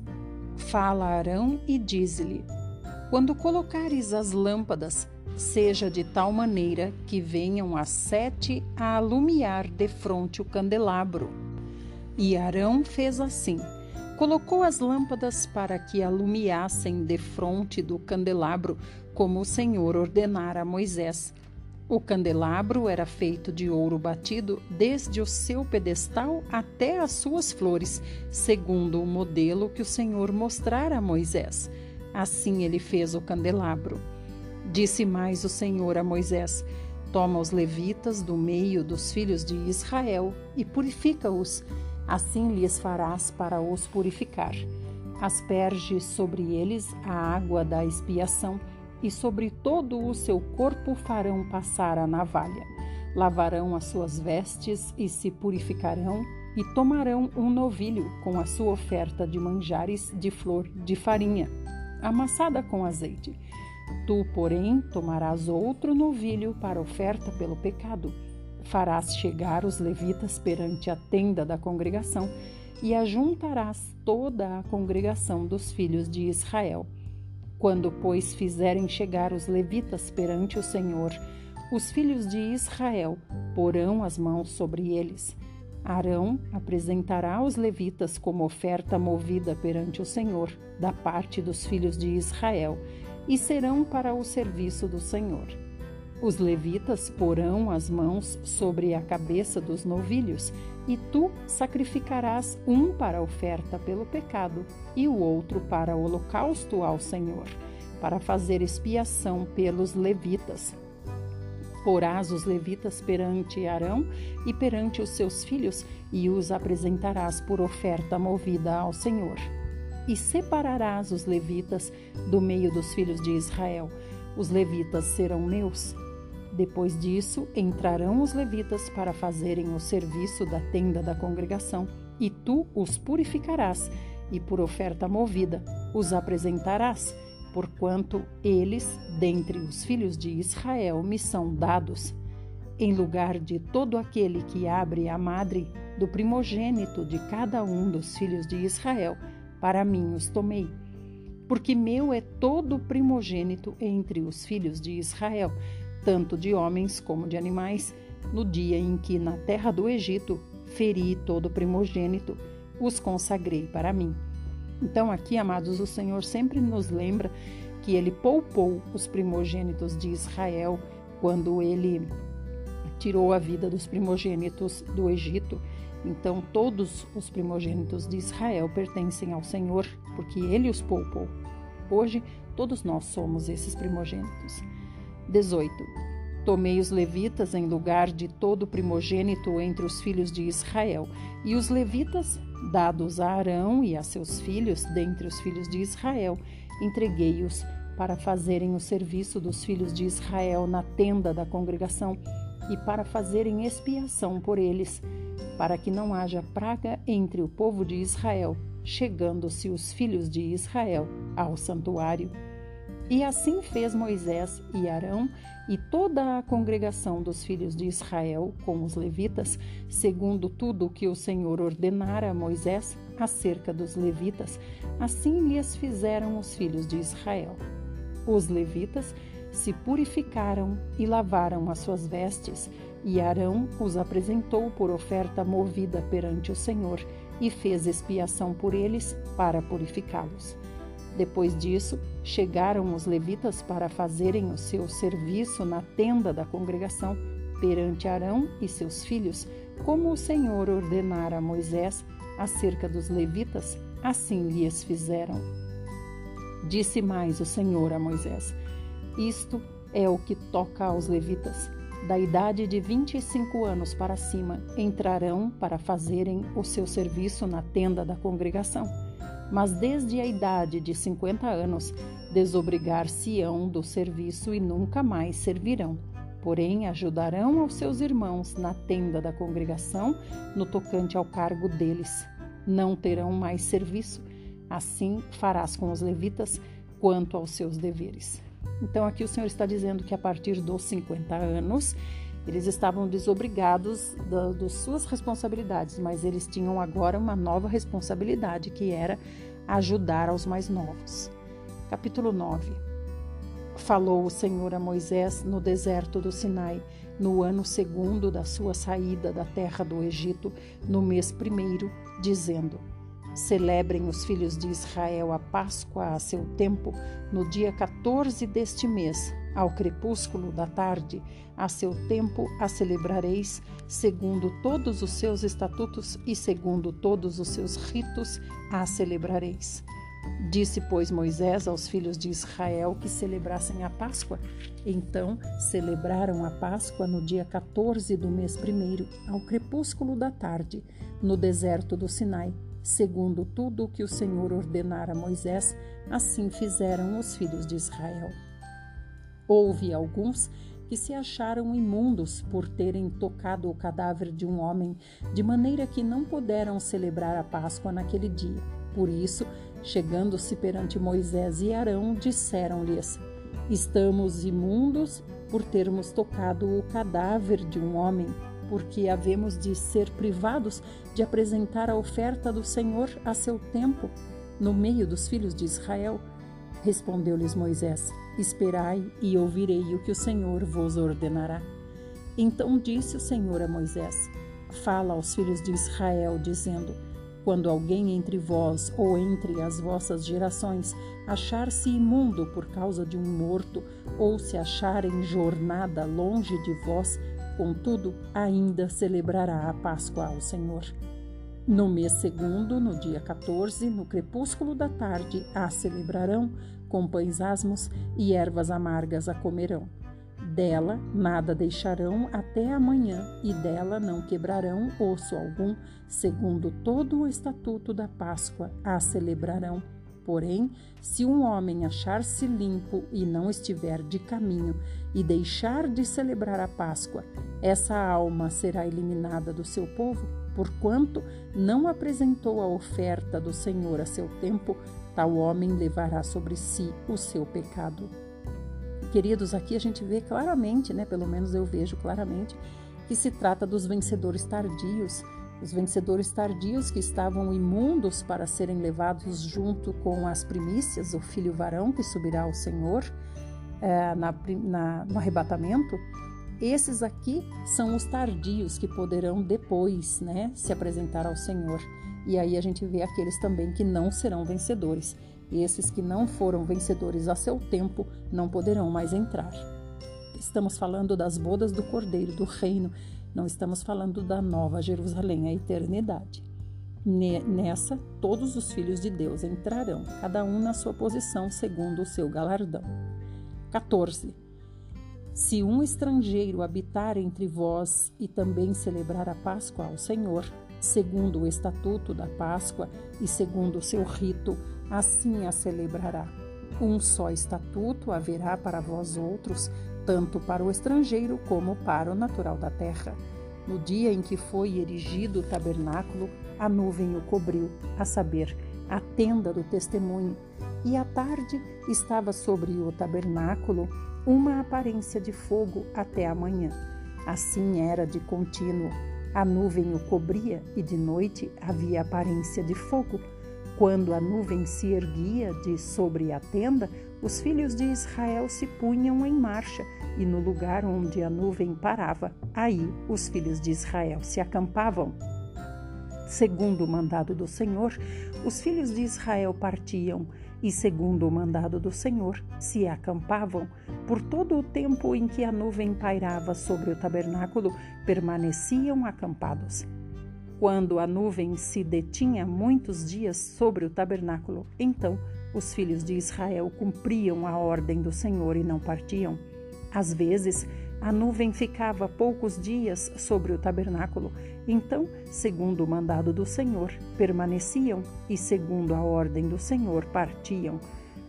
Speaker 1: Fala a Arão e diz-lhe: Quando colocares as lâmpadas, seja de tal maneira que venham as sete a alumiar defronte o candelabro. E Arão fez assim. Colocou as lâmpadas para que alumiassem defronte do candelabro, como o Senhor ordenara a Moisés. O candelabro era feito de ouro batido desde o seu pedestal até as suas flores, segundo o modelo que o Senhor mostrara a Moisés. Assim ele fez o candelabro. Disse mais o Senhor a Moisés: Toma os levitas do meio dos filhos de Israel e purifica-os. Assim lhes farás para os purificar. Asperge sobre eles a água da expiação, e sobre todo o seu corpo farão passar a navalha. Lavarão as suas vestes e se purificarão, e tomarão um novilho com a sua oferta de manjares de flor de farinha, amassada com azeite Tu, porém, tomarás outro novilho para oferta pelo pecado. Farás chegar os levitas perante a tenda da congregação e ajuntarás toda a congregação dos filhos de Israel. Quando, pois, fizerem chegar os levitas perante o Senhor, os filhos de Israel porão as mãos sobre eles. Arão apresentará os levitas como oferta movida perante o Senhor, da parte dos filhos de Israel, e serão para o serviço do Senhor. Os levitas porão as mãos sobre a cabeça dos novilhos, e tu sacrificarás um para a oferta pelo pecado e o outro para o holocausto ao Senhor, para fazer expiação pelos levitas. Porás os levitas perante Arão e perante os seus filhos, e os apresentarás por oferta movida ao Senhor e separarás os levitas do meio dos filhos de Israel. Os levitas serão meus. Depois disso, entrarão os levitas para fazerem o serviço da tenda da congregação, e tu os purificarás, e por oferta movida os apresentarás, porquanto eles, dentre os filhos de Israel, me são dados. Em lugar de todo aquele que abre a madre do primogênito de cada um dos filhos de Israel, para mim os tomei. Porque meu é todo primogênito entre os filhos de Israel, tanto de homens como de animais, no dia em que na terra do Egito feri todo primogênito, os consagrei para mim. Então, aqui, amados, o Senhor sempre nos lembra que ele poupou os primogênitos de Israel quando ele tirou a vida dos primogênitos do Egito então, todos os primogênitos de Israel pertencem ao Senhor, porque ele os poupou. Hoje, todos nós somos esses primogênitos. 18. Tomei os levitas em lugar de todo primogênito entre os filhos de Israel, e os levitas Dados a Arão e a seus filhos, dentre os filhos de Israel, entreguei-os para fazerem o serviço dos filhos de Israel na tenda da congregação e para fazerem expiação por eles, para que não haja praga entre o povo de Israel, chegando-se os filhos de Israel ao santuário. E assim fez Moisés e Arão e toda a congregação dos filhos de Israel com os levitas, segundo tudo o que o Senhor ordenara a Moisés acerca dos levitas, assim lhes fizeram os filhos de Israel. Os levitas se purificaram e lavaram as suas vestes, e Arão os apresentou por oferta movida perante o Senhor e fez expiação por eles para purificá-los. Depois disso, chegaram os levitas para fazerem o seu serviço na tenda da congregação perante Arão e seus filhos, como o Senhor ordenara a Moisés acerca dos levitas, assim lhes fizeram. Disse mais o Senhor a Moisés: Isto é o que toca aos levitas. Da idade de vinte e cinco anos para cima entrarão para fazerem o seu serviço na tenda da congregação. Mas desde a idade de cinquenta anos desobrigar-se-ão do serviço e nunca mais servirão. Porém, ajudarão aos seus irmãos na tenda da congregação no tocante ao cargo deles. Não terão mais serviço Assim farás com os levitas quanto aos seus deveres. Então, aqui o Senhor está dizendo que a partir dos 50 anos, eles estavam desobrigados das suas responsabilidades, mas eles tinham agora uma nova responsabilidade, que era ajudar aos mais novos. Capítulo 9 Falou o Senhor a Moisés no deserto do Sinai, no ano segundo da sua saída da terra do Egito, no mês primeiro, dizendo: Celebrem os filhos de Israel a Páscoa a seu tempo, no dia 14 deste mês, ao crepúsculo da tarde, a seu tempo a celebrareis, segundo todos os seus estatutos e segundo todos os seus ritos a celebrareis. Disse, pois, Moisés aos filhos de Israel que celebrassem a Páscoa. Então celebraram a Páscoa no dia 14 do mês primeiro, ao crepúsculo da tarde, no deserto do Sinai Segundo tudo o que o Senhor ordenara a Moisés, assim fizeram os filhos de Israel. Houve alguns que se acharam imundos por terem tocado o cadáver de um homem, de maneira que não puderam celebrar a Páscoa naquele dia. Por isso, chegando-se perante Moisés e Arão, disseram-lhes: Estamos imundos por termos tocado o cadáver de um homem porque havemos de ser privados de apresentar a oferta do Senhor a seu tempo, no meio dos filhos de Israel? Respondeu-lhes Moisés: Esperai e ouvirei o que o Senhor vos ordenará. Então disse o Senhor a Moisés: Fala aos filhos de Israel, dizendo: Quando alguém entre vós ou entre as vossas gerações achar-se imundo por causa de um morto, ou se achar em jornada longe de vós, Contudo, ainda celebrará a Páscoa ao Senhor. No mês segundo, no dia 14, no crepúsculo da tarde, a celebrarão, com pães asmos e ervas amargas a comerão. Dela nada deixarão até amanhã, e dela não quebrarão osso algum, segundo todo o estatuto da Páscoa a celebrarão Porém, se um homem achar-se limpo e não estiver de caminho e deixar de celebrar a Páscoa, essa alma será eliminada do seu povo, porquanto não apresentou a oferta do Senhor a seu tempo, tal homem levará sobre si o seu pecado. Queridos, aqui a gente vê claramente, né, pelo menos eu vejo claramente, que se trata dos vencedores tardios os vencedores tardios que estavam imundos para serem levados junto com as primícias, o filho varão que subirá ao Senhor é, na, na, no arrebatamento, esses aqui são os tardios que poderão depois né, se apresentar ao Senhor. E aí a gente vê aqueles também que não serão vencedores. Esses que não foram vencedores a seu tempo não poderão mais entrar. Estamos falando das bodas do Cordeiro, do reino não estamos falando da nova Jerusalém, a eternidade. Nessa, todos os filhos de Deus entrarão, cada um na sua posição, segundo o seu galardão. 14. Se um estrangeiro habitar entre vós e também celebrar a Páscoa ao Senhor, segundo o estatuto da Páscoa e segundo o seu rito, assim a celebrará. Um só estatuto haverá para vós outros, tanto para o estrangeiro como para o natural da terra. No dia em que foi erigido o tabernáculo, a nuvem o cobriu, a saber, a tenda do testemunho, e à tarde estava sobre o tabernáculo uma aparência de fogo até a manhã. Assim era de contínuo. A nuvem o cobria e de noite havia aparência de fogo. Quando a nuvem se erguia de sobre a tenda, os filhos de Israel se punham em marcha, e no lugar onde a nuvem parava, aí os filhos de Israel se acampavam. Segundo o mandado do Senhor, os filhos de Israel partiam e, segundo o mandado do Senhor, se acampavam. Por todo o tempo em que a nuvem pairava sobre o tabernáculo, permaneciam acampados. Quando a nuvem se detinha muitos dias sobre o tabernáculo, então os filhos de Israel cumpriam a ordem do Senhor e não partiam. Às vezes, a nuvem ficava poucos dias sobre o tabernáculo, então, segundo o mandado do Senhor, permaneciam e, segundo a ordem do Senhor, partiam.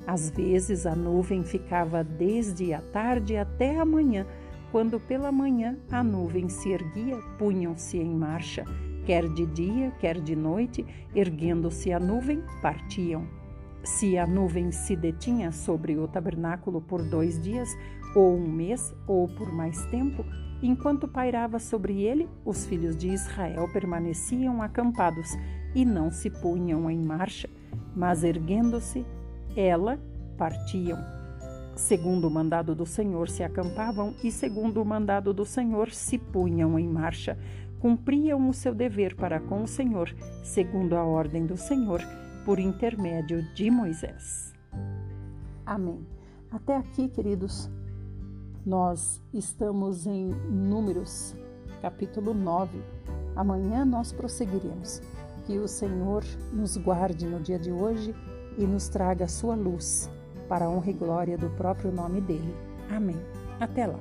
Speaker 1: Às vezes a nuvem ficava desde a tarde até a manhã. Quando pela manhã a nuvem se erguia, punham-se em marcha, quer de dia, quer de noite, erguendo-se a nuvem, partiam. Se a nuvem se detinha sobre o tabernáculo por dois dias, ou um mês, ou por mais tempo, enquanto pairava sobre ele, os filhos de Israel permaneciam acampados e não se punham em marcha, mas erguendo-se, ela partiam. Segundo o mandado do Senhor se acampavam e segundo o mandado do Senhor se punham em marcha, cumpriam o seu dever para com o Senhor, segundo a ordem do Senhor por intermédio de Moisés. Amém. Até aqui, queridos, nós estamos em Números, capítulo 9. Amanhã nós prosseguiremos. Que o Senhor nos guarde no dia de hoje e nos traga a sua luz para a honra e glória do próprio nome dele. Amém. Até lá.